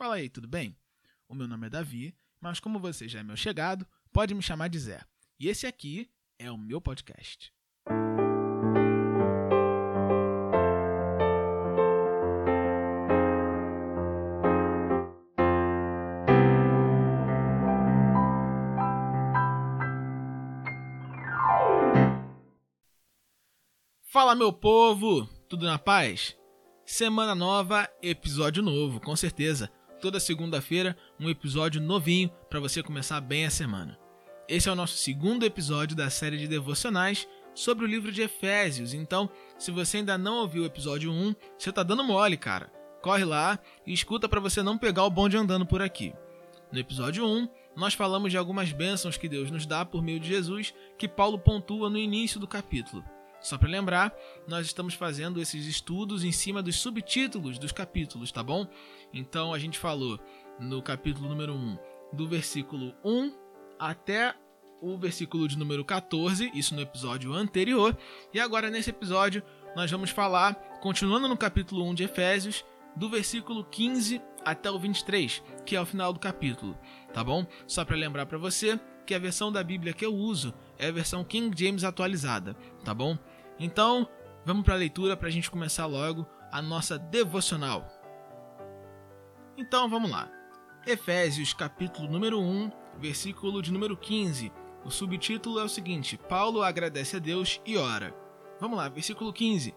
Fala aí, tudo bem? O meu nome é Davi, mas como você já é meu chegado, pode me chamar de Zé. E esse aqui é o meu podcast. Fala, meu povo! Tudo na paz? Semana nova, episódio novo, com certeza. Toda segunda-feira, um episódio novinho para você começar bem a semana. Esse é o nosso segundo episódio da série de devocionais sobre o livro de Efésios. Então, se você ainda não ouviu o episódio 1, você tá dando mole, cara. Corre lá e escuta para você não pegar o bonde andando por aqui. No episódio 1, nós falamos de algumas bênçãos que Deus nos dá por meio de Jesus, que Paulo pontua no início do capítulo. Só para lembrar, nós estamos fazendo esses estudos em cima dos subtítulos dos capítulos, tá bom? Então a gente falou no capítulo número 1, do versículo 1 até o versículo de número 14, isso no episódio anterior, e agora nesse episódio nós vamos falar, continuando no capítulo 1 de Efésios, do versículo 15 até o 23, que é o final do capítulo, tá bom? Só para lembrar para você que a versão da Bíblia que eu uso é a versão King James atualizada, tá bom? Então, vamos para a leitura para a gente começar logo a nossa devocional. Então, vamos lá. Efésios, capítulo número 1, versículo de número 15. O subtítulo é o seguinte: Paulo agradece a Deus e ora. Vamos lá, versículo 15.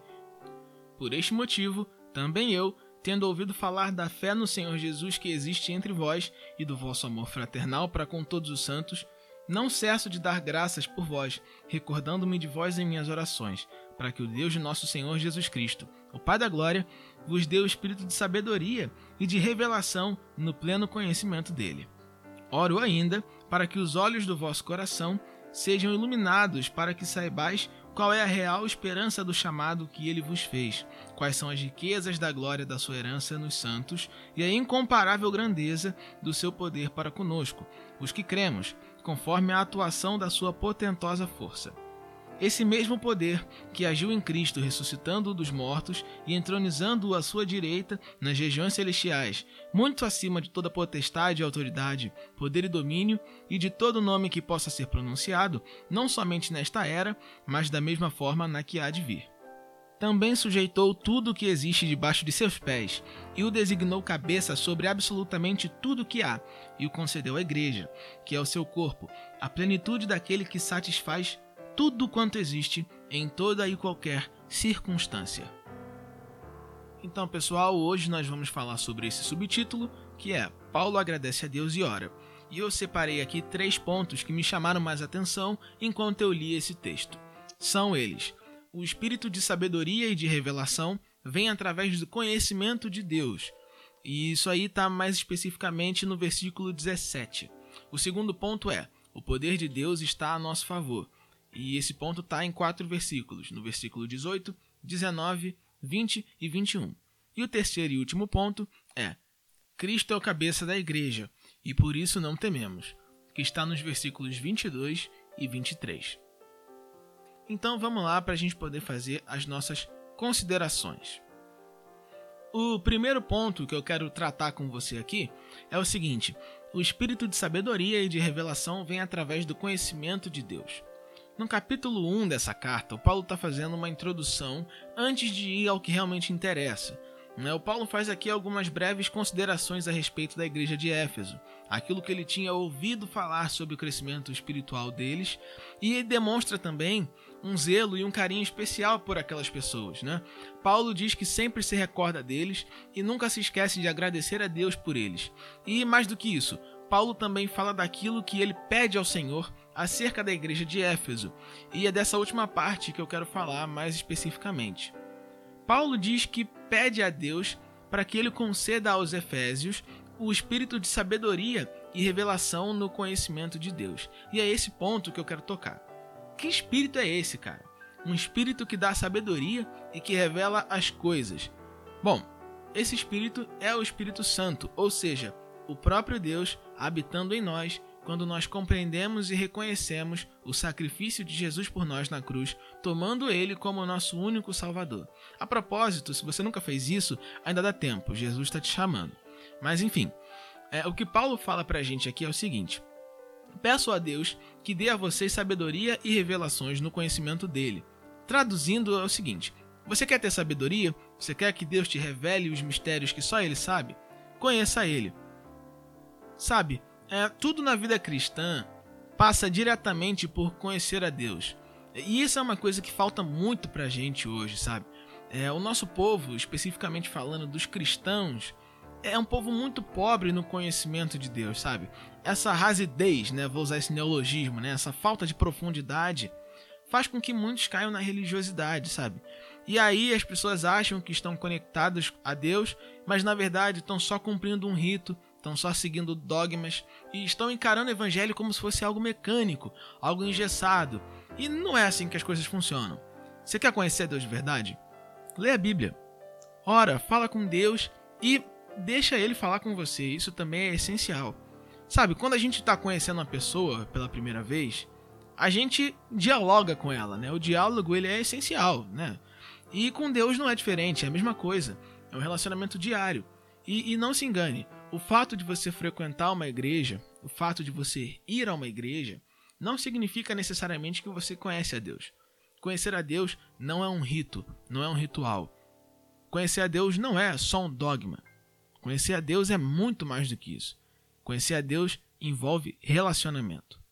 Por este motivo, também eu, tendo ouvido falar da fé no Senhor Jesus que existe entre vós e do vosso amor fraternal para com todos os santos, não cesso de dar graças por vós, recordando-me de vós em minhas orações, para que o Deus de nosso Senhor Jesus Cristo, o Pai da Glória, vos dê o espírito de sabedoria e de revelação no pleno conhecimento dele. Oro ainda para que os olhos do vosso coração sejam iluminados, para que saibais qual é a real esperança do chamado que ele vos fez, quais são as riquezas da glória da sua herança nos santos e a incomparável grandeza do seu poder para conosco, os que cremos conforme a atuação da sua potentosa força. Esse mesmo poder que agiu em Cristo, ressuscitando-o dos mortos e entronizando-o à sua direita nas regiões celestiais, muito acima de toda potestade e autoridade, poder e domínio, e de todo nome que possa ser pronunciado, não somente nesta era, mas da mesma forma na que há de vir também sujeitou tudo o que existe debaixo de seus pés, e o designou cabeça sobre absolutamente tudo o que há, e o concedeu à Igreja, que é o seu corpo, a plenitude daquele que satisfaz tudo quanto existe em toda e qualquer circunstância. Então, pessoal, hoje nós vamos falar sobre esse subtítulo, que é Paulo agradece a Deus e ora. E eu separei aqui três pontos que me chamaram mais atenção enquanto eu li esse texto. São eles: o espírito de sabedoria e de revelação vem através do conhecimento de Deus. E isso aí está mais especificamente no versículo 17. O segundo ponto é: o poder de Deus está a nosso favor. E esse ponto está em quatro versículos, no versículo 18, 19, 20 e 21. E o terceiro e último ponto é: Cristo é o cabeça da igreja, e por isso não tememos, que está nos versículos 22 e 23. Então vamos lá para a gente poder fazer as nossas considerações. O primeiro ponto que eu quero tratar com você aqui é o seguinte: o espírito de sabedoria e de revelação vem através do conhecimento de Deus. No capítulo 1 dessa carta, o Paulo está fazendo uma introdução antes de ir ao que realmente interessa. Né? O Paulo faz aqui algumas breves considerações a respeito da igreja de Éfeso, aquilo que ele tinha ouvido falar sobre o crescimento espiritual deles, e demonstra também um zelo e um carinho especial por aquelas pessoas, né? Paulo diz que sempre se recorda deles e nunca se esquece de agradecer a Deus por eles. E mais do que isso, Paulo também fala daquilo que ele pede ao Senhor acerca da igreja de Éfeso, e é dessa última parte que eu quero falar mais especificamente. Paulo diz que pede a Deus para que ele conceda aos Efésios o espírito de sabedoria e revelação no conhecimento de Deus. E é esse ponto que eu quero tocar. Que espírito é esse, cara? Um espírito que dá sabedoria e que revela as coisas. Bom, esse espírito é o Espírito Santo, ou seja, o próprio Deus habitando em nós quando nós compreendemos e reconhecemos o sacrifício de Jesus por nós na cruz, tomando ele como nosso único Salvador. A propósito, se você nunca fez isso, ainda dá tempo, Jesus está te chamando. Mas enfim, é, o que Paulo fala pra gente aqui é o seguinte: Peço a Deus que dê a vocês sabedoria e revelações no conhecimento dele. Traduzindo, é o seguinte: você quer ter sabedoria? Você quer que Deus te revele os mistérios que só ele sabe? Conheça ele. Sabe, é, tudo na vida cristã passa diretamente por conhecer a Deus. E isso é uma coisa que falta muito pra gente hoje, sabe? É, o nosso povo, especificamente falando dos cristãos, é um povo muito pobre no conhecimento de Deus, sabe? Essa rasidez, né, vou usar esse neologismo, né, essa falta de profundidade faz com que muitos caiam na religiosidade, sabe? E aí as pessoas acham que estão conectadas a Deus, mas na verdade estão só cumprindo um rito, estão só seguindo dogmas e estão encarando o evangelho como se fosse algo mecânico, algo engessado. E não é assim que as coisas funcionam. Você quer conhecer Deus de verdade? Lê a Bíblia. Ora, fala com Deus e deixa ele falar com você. Isso também é essencial. Sabe, quando a gente está conhecendo uma pessoa pela primeira vez, a gente dialoga com ela, né? O diálogo ele é essencial, né? E com Deus não é diferente, é a mesma coisa. É um relacionamento diário. E, e não se engane, o fato de você frequentar uma igreja, o fato de você ir a uma igreja, não significa necessariamente que você conhece a Deus. Conhecer a Deus não é um rito, não é um ritual. Conhecer a Deus não é só um dogma. Conhecer a Deus é muito mais do que isso. Conhecer a Deus envolve relacionamento.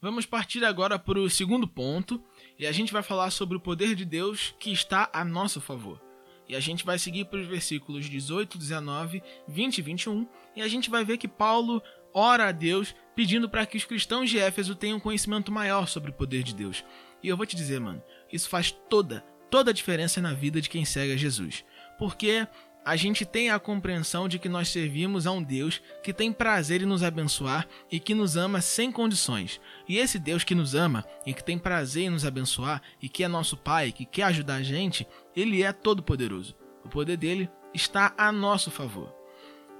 Vamos partir agora para o segundo ponto e a gente vai falar sobre o poder de Deus que está a nosso favor. E a gente vai seguir para os versículos 18, 19, 20 e 21 e a gente vai ver que Paulo ora a Deus pedindo para que os cristãos de Éfeso tenham conhecimento maior sobre o poder de Deus. E eu vou te dizer, mano, isso faz toda, toda a diferença na vida de quem segue a Jesus. Porque a gente tem a compreensão de que nós servimos a um Deus que tem prazer em nos abençoar e que nos ama sem condições. E esse Deus que nos ama e que tem prazer em nos abençoar e que é nosso Pai, que quer ajudar a gente, ele é todo-poderoso. O poder dele está a nosso favor.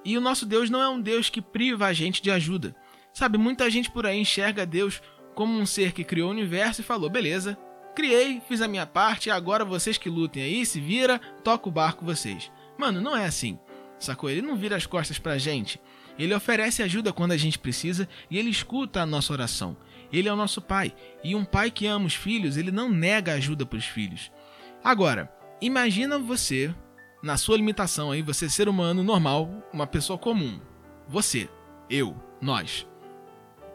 E o nosso Deus não é um Deus que priva a gente de ajuda. Sabe, muita gente por aí enxerga Deus como um ser que criou o universo e falou: beleza, criei, fiz a minha parte, agora vocês que lutem aí, se vira, toca o barco vocês. Mano, não é assim. Sacou? Ele não vira as costas pra gente. Ele oferece ajuda quando a gente precisa e ele escuta a nossa oração. Ele é o nosso pai. E um pai que ama os filhos, ele não nega ajuda para os filhos. Agora, imagina você, na sua limitação aí, você ser humano normal, uma pessoa comum. Você, eu, nós.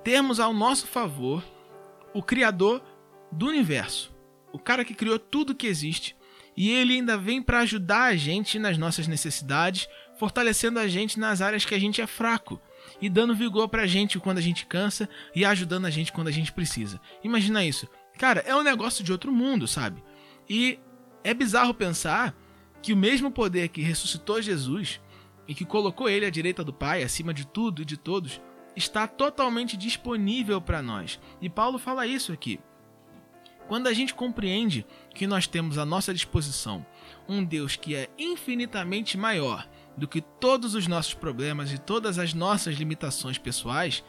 Termos ao nosso favor o Criador do universo. O cara que criou tudo que existe e ele ainda vem para ajudar a gente nas nossas necessidades, fortalecendo a gente nas áreas que a gente é fraco e dando vigor pra gente quando a gente cansa e ajudando a gente quando a gente precisa. Imagina isso. Cara, é um negócio de outro mundo, sabe? E é bizarro pensar que o mesmo poder que ressuscitou Jesus e que colocou ele à direita do Pai, acima de tudo e de todos, está totalmente disponível para nós. E Paulo fala isso aqui. Quando a gente compreende que nós temos à nossa disposição um Deus que é infinitamente maior do que todos os nossos problemas e todas as nossas limitações pessoais,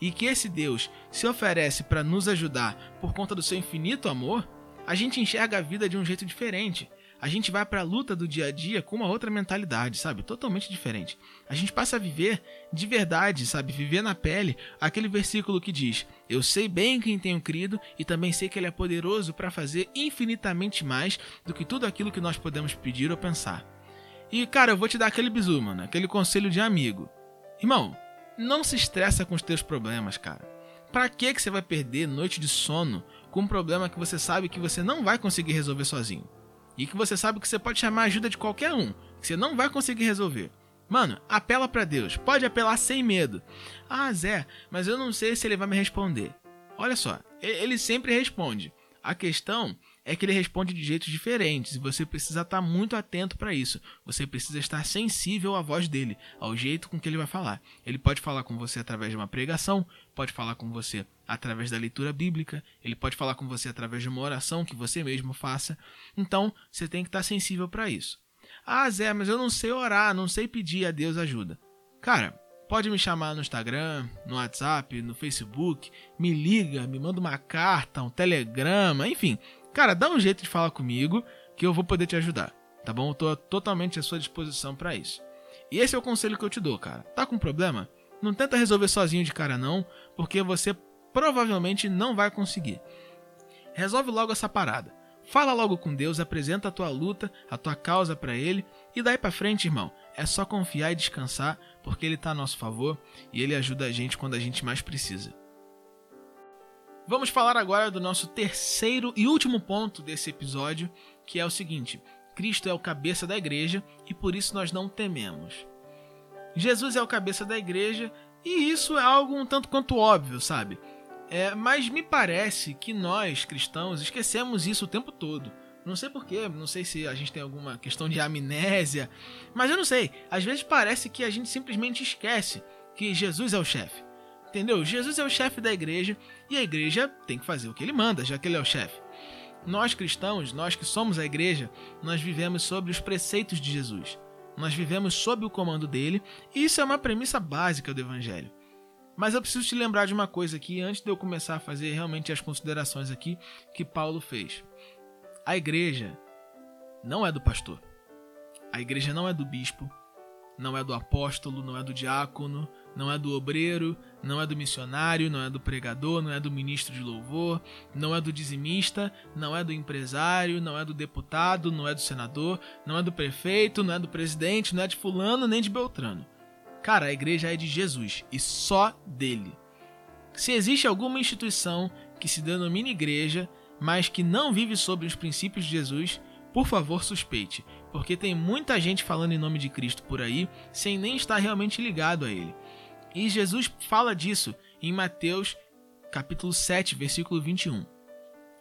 e que esse Deus se oferece para nos ajudar por conta do seu infinito amor, a gente enxerga a vida de um jeito diferente a gente vai para a luta do dia a dia com uma outra mentalidade, sabe? Totalmente diferente. A gente passa a viver de verdade, sabe? Viver na pele aquele versículo que diz: Eu sei bem quem tenho crido e também sei que Ele é poderoso para fazer infinitamente mais do que tudo aquilo que nós podemos pedir ou pensar. E, cara, eu vou te dar aquele bizu, mano, aquele conselho de amigo. Irmão, não se estressa com os teus problemas, cara. Pra que, que você vai perder noite de sono com um problema que você sabe que você não vai conseguir resolver sozinho? E que você sabe que você pode chamar a ajuda de qualquer um, que você não vai conseguir resolver. Mano, apela para Deus. Pode apelar sem medo. Ah, Zé, mas eu não sei se ele vai me responder. Olha só, ele sempre responde. A questão é que ele responde de jeitos diferentes e você precisa estar muito atento para isso. Você precisa estar sensível à voz dele, ao jeito com que ele vai falar. Ele pode falar com você através de uma pregação, pode falar com você através da leitura bíblica, ele pode falar com você através de uma oração que você mesmo faça. Então, você tem que estar sensível para isso. Ah, Zé, mas eu não sei orar, não sei pedir a Deus ajuda. Cara, pode me chamar no Instagram, no WhatsApp, no Facebook, me liga, me manda uma carta, um telegrama, enfim, Cara, dá um jeito de falar comigo que eu vou poder te ajudar, tá bom? Eu tô totalmente à sua disposição para isso. E esse é o conselho que eu te dou, cara. Tá com problema? Não tenta resolver sozinho de cara não, porque você provavelmente não vai conseguir. Resolve logo essa parada. Fala logo com Deus, apresenta a tua luta, a tua causa para ele e daí para frente, irmão, é só confiar e descansar, porque ele tá a nosso favor e ele ajuda a gente quando a gente mais precisa. Vamos falar agora do nosso terceiro e último ponto desse episódio, que é o seguinte: Cristo é o cabeça da igreja e por isso nós não tememos. Jesus é o cabeça da igreja e isso é algo um tanto quanto óbvio, sabe? É, mas me parece que nós, cristãos, esquecemos isso o tempo todo. Não sei porquê, não sei se a gente tem alguma questão de amnésia, mas eu não sei. Às vezes parece que a gente simplesmente esquece que Jesus é o chefe. Entendeu? Jesus é o chefe da igreja e a igreja tem que fazer o que ele manda, já que ele é o chefe. Nós cristãos, nós que somos a igreja, nós vivemos sobre os preceitos de Jesus. Nós vivemos sob o comando dele, e isso é uma premissa básica do evangelho. Mas eu preciso te lembrar de uma coisa aqui antes de eu começar a fazer realmente as considerações aqui que Paulo fez. A igreja não é do pastor. A igreja não é do bispo, não é do apóstolo, não é do diácono, não é do obreiro, não é do missionário, não é do pregador, não é do ministro de louvor, não é do dizimista, não é do empresário, não é do deputado, não é do senador, não é do prefeito, não é do presidente, não é de fulano nem de beltrano. Cara, a igreja é de Jesus e só dele. Se existe alguma instituição que se denomina igreja, mas que não vive sobre os princípios de Jesus, por favor suspeite, porque tem muita gente falando em nome de Cristo por aí sem nem estar realmente ligado a ele. E Jesus fala disso em Mateus capítulo 7, versículo 21.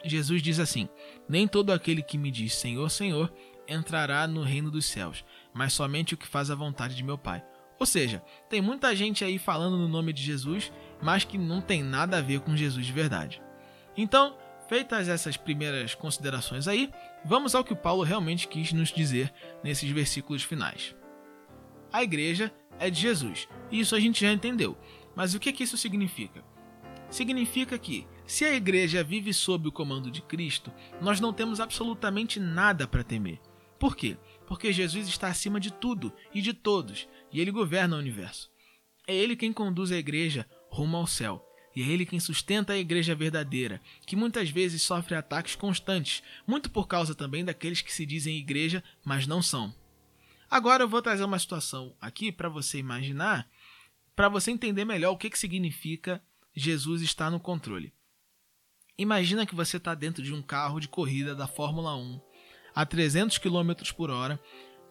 Jesus diz assim: Nem todo aquele que me diz Senhor, Senhor entrará no reino dos céus, mas somente o que faz a vontade de meu Pai. Ou seja, tem muita gente aí falando no nome de Jesus, mas que não tem nada a ver com Jesus de verdade. Então, feitas essas primeiras considerações aí, vamos ao que Paulo realmente quis nos dizer nesses versículos finais. A igreja é de Jesus, isso a gente já entendeu. Mas o que, que isso significa? Significa que, se a igreja vive sob o comando de Cristo, nós não temos absolutamente nada para temer. Por quê? Porque Jesus está acima de tudo e de todos, e ele governa o universo. É ele quem conduz a igreja rumo ao céu. E é ele quem sustenta a igreja verdadeira, que muitas vezes sofre ataques constantes, muito por causa também daqueles que se dizem igreja, mas não são. Agora eu vou trazer uma situação aqui para você imaginar, para você entender melhor o que, que significa Jesus estar no controle. Imagina que você está dentro de um carro de corrida da Fórmula 1 a 300 km por hora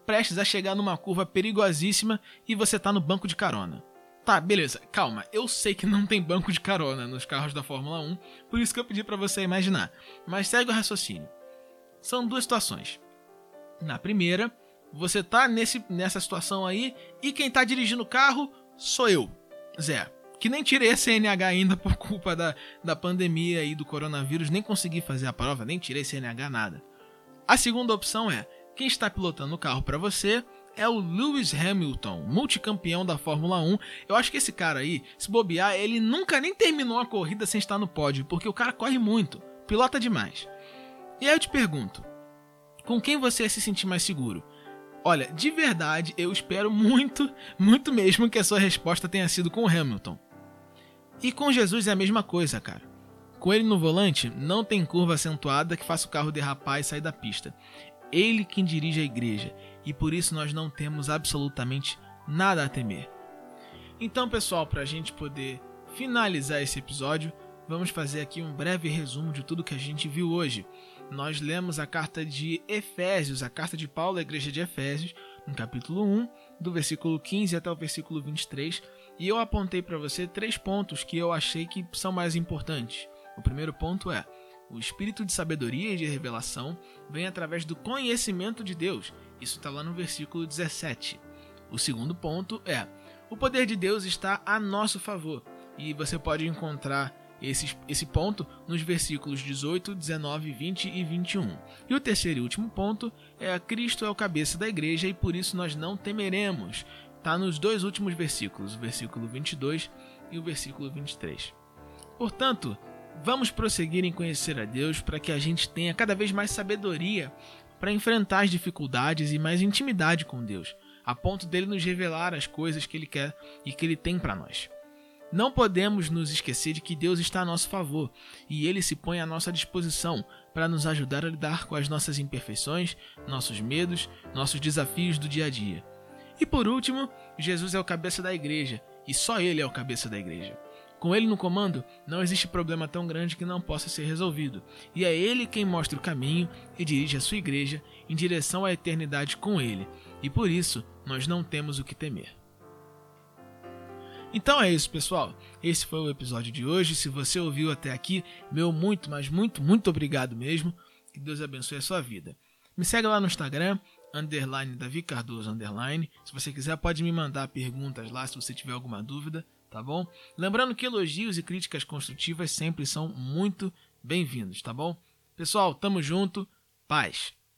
prestes a chegar numa curva perigosíssima e você tá no banco de carona. Tá, beleza, calma. Eu sei que não tem banco de carona nos carros da Fórmula 1, por isso que eu pedi para você imaginar. Mas segue o raciocínio. São duas situações. Na primeira, você tá nesse, nessa situação aí e quem tá dirigindo o carro sou eu, Zé. Que nem tirei a CNH ainda por culpa da, da pandemia e do coronavírus, nem consegui fazer a prova, nem tirei CNH, nada. A segunda opção é quem está pilotando o carro para você é o Lewis Hamilton, multicampeão da Fórmula 1. Eu acho que esse cara aí, se bobear, ele nunca nem terminou a corrida sem estar no pódio, porque o cara corre muito, pilota demais. E aí eu te pergunto, com quem você se sentir mais seguro? Olha, de verdade, eu espero muito, muito mesmo que a sua resposta tenha sido com Hamilton. E com Jesus é a mesma coisa, cara. Com ele no volante, não tem curva acentuada que faça o carro derrapar e sair da pista. Ele quem dirige a igreja e por isso nós não temos absolutamente nada a temer. Então, pessoal, para a gente poder finalizar esse episódio, vamos fazer aqui um breve resumo de tudo que a gente viu hoje. Nós lemos a carta de Efésios, a carta de Paulo à igreja de Efésios, no capítulo 1, do versículo 15 até o versículo 23, e eu apontei para você três pontos que eu achei que são mais importantes. O primeiro ponto é: o espírito de sabedoria e de revelação vem através do conhecimento de Deus. Isso está lá no versículo 17. O segundo ponto é: o poder de Deus está a nosso favor. E você pode encontrar esse, esse ponto nos versículos 18, 19, 20 e 21. E o terceiro e último ponto é: Cristo é o cabeça da igreja e por isso nós não temeremos. Está nos dois últimos versículos, o versículo 22 e o versículo 23. Portanto, Vamos prosseguir em conhecer a Deus para que a gente tenha cada vez mais sabedoria para enfrentar as dificuldades e mais intimidade com Deus, a ponto dele nos revelar as coisas que ele quer e que ele tem para nós. Não podemos nos esquecer de que Deus está a nosso favor e ele se põe à nossa disposição para nos ajudar a lidar com as nossas imperfeições, nossos medos, nossos desafios do dia a dia. E por último, Jesus é o cabeça da igreja e só ele é o cabeça da igreja. Com ele no comando, não existe problema tão grande que não possa ser resolvido, e é ele quem mostra o caminho e dirige a sua igreja em direção à eternidade com ele, e por isso nós não temos o que temer. Então é isso, pessoal. Esse foi o episódio de hoje. Se você ouviu até aqui, meu muito, mas muito, muito obrigado mesmo. Que Deus abençoe a sua vida. Me segue lá no Instagram, underline Davi Cardoso, underline. Se você quiser, pode me mandar perguntas lá se você tiver alguma dúvida, tá bom? Lembrando que elogios e críticas construtivas sempre são muito bem-vindos, tá bom? Pessoal, tamo junto. Paz.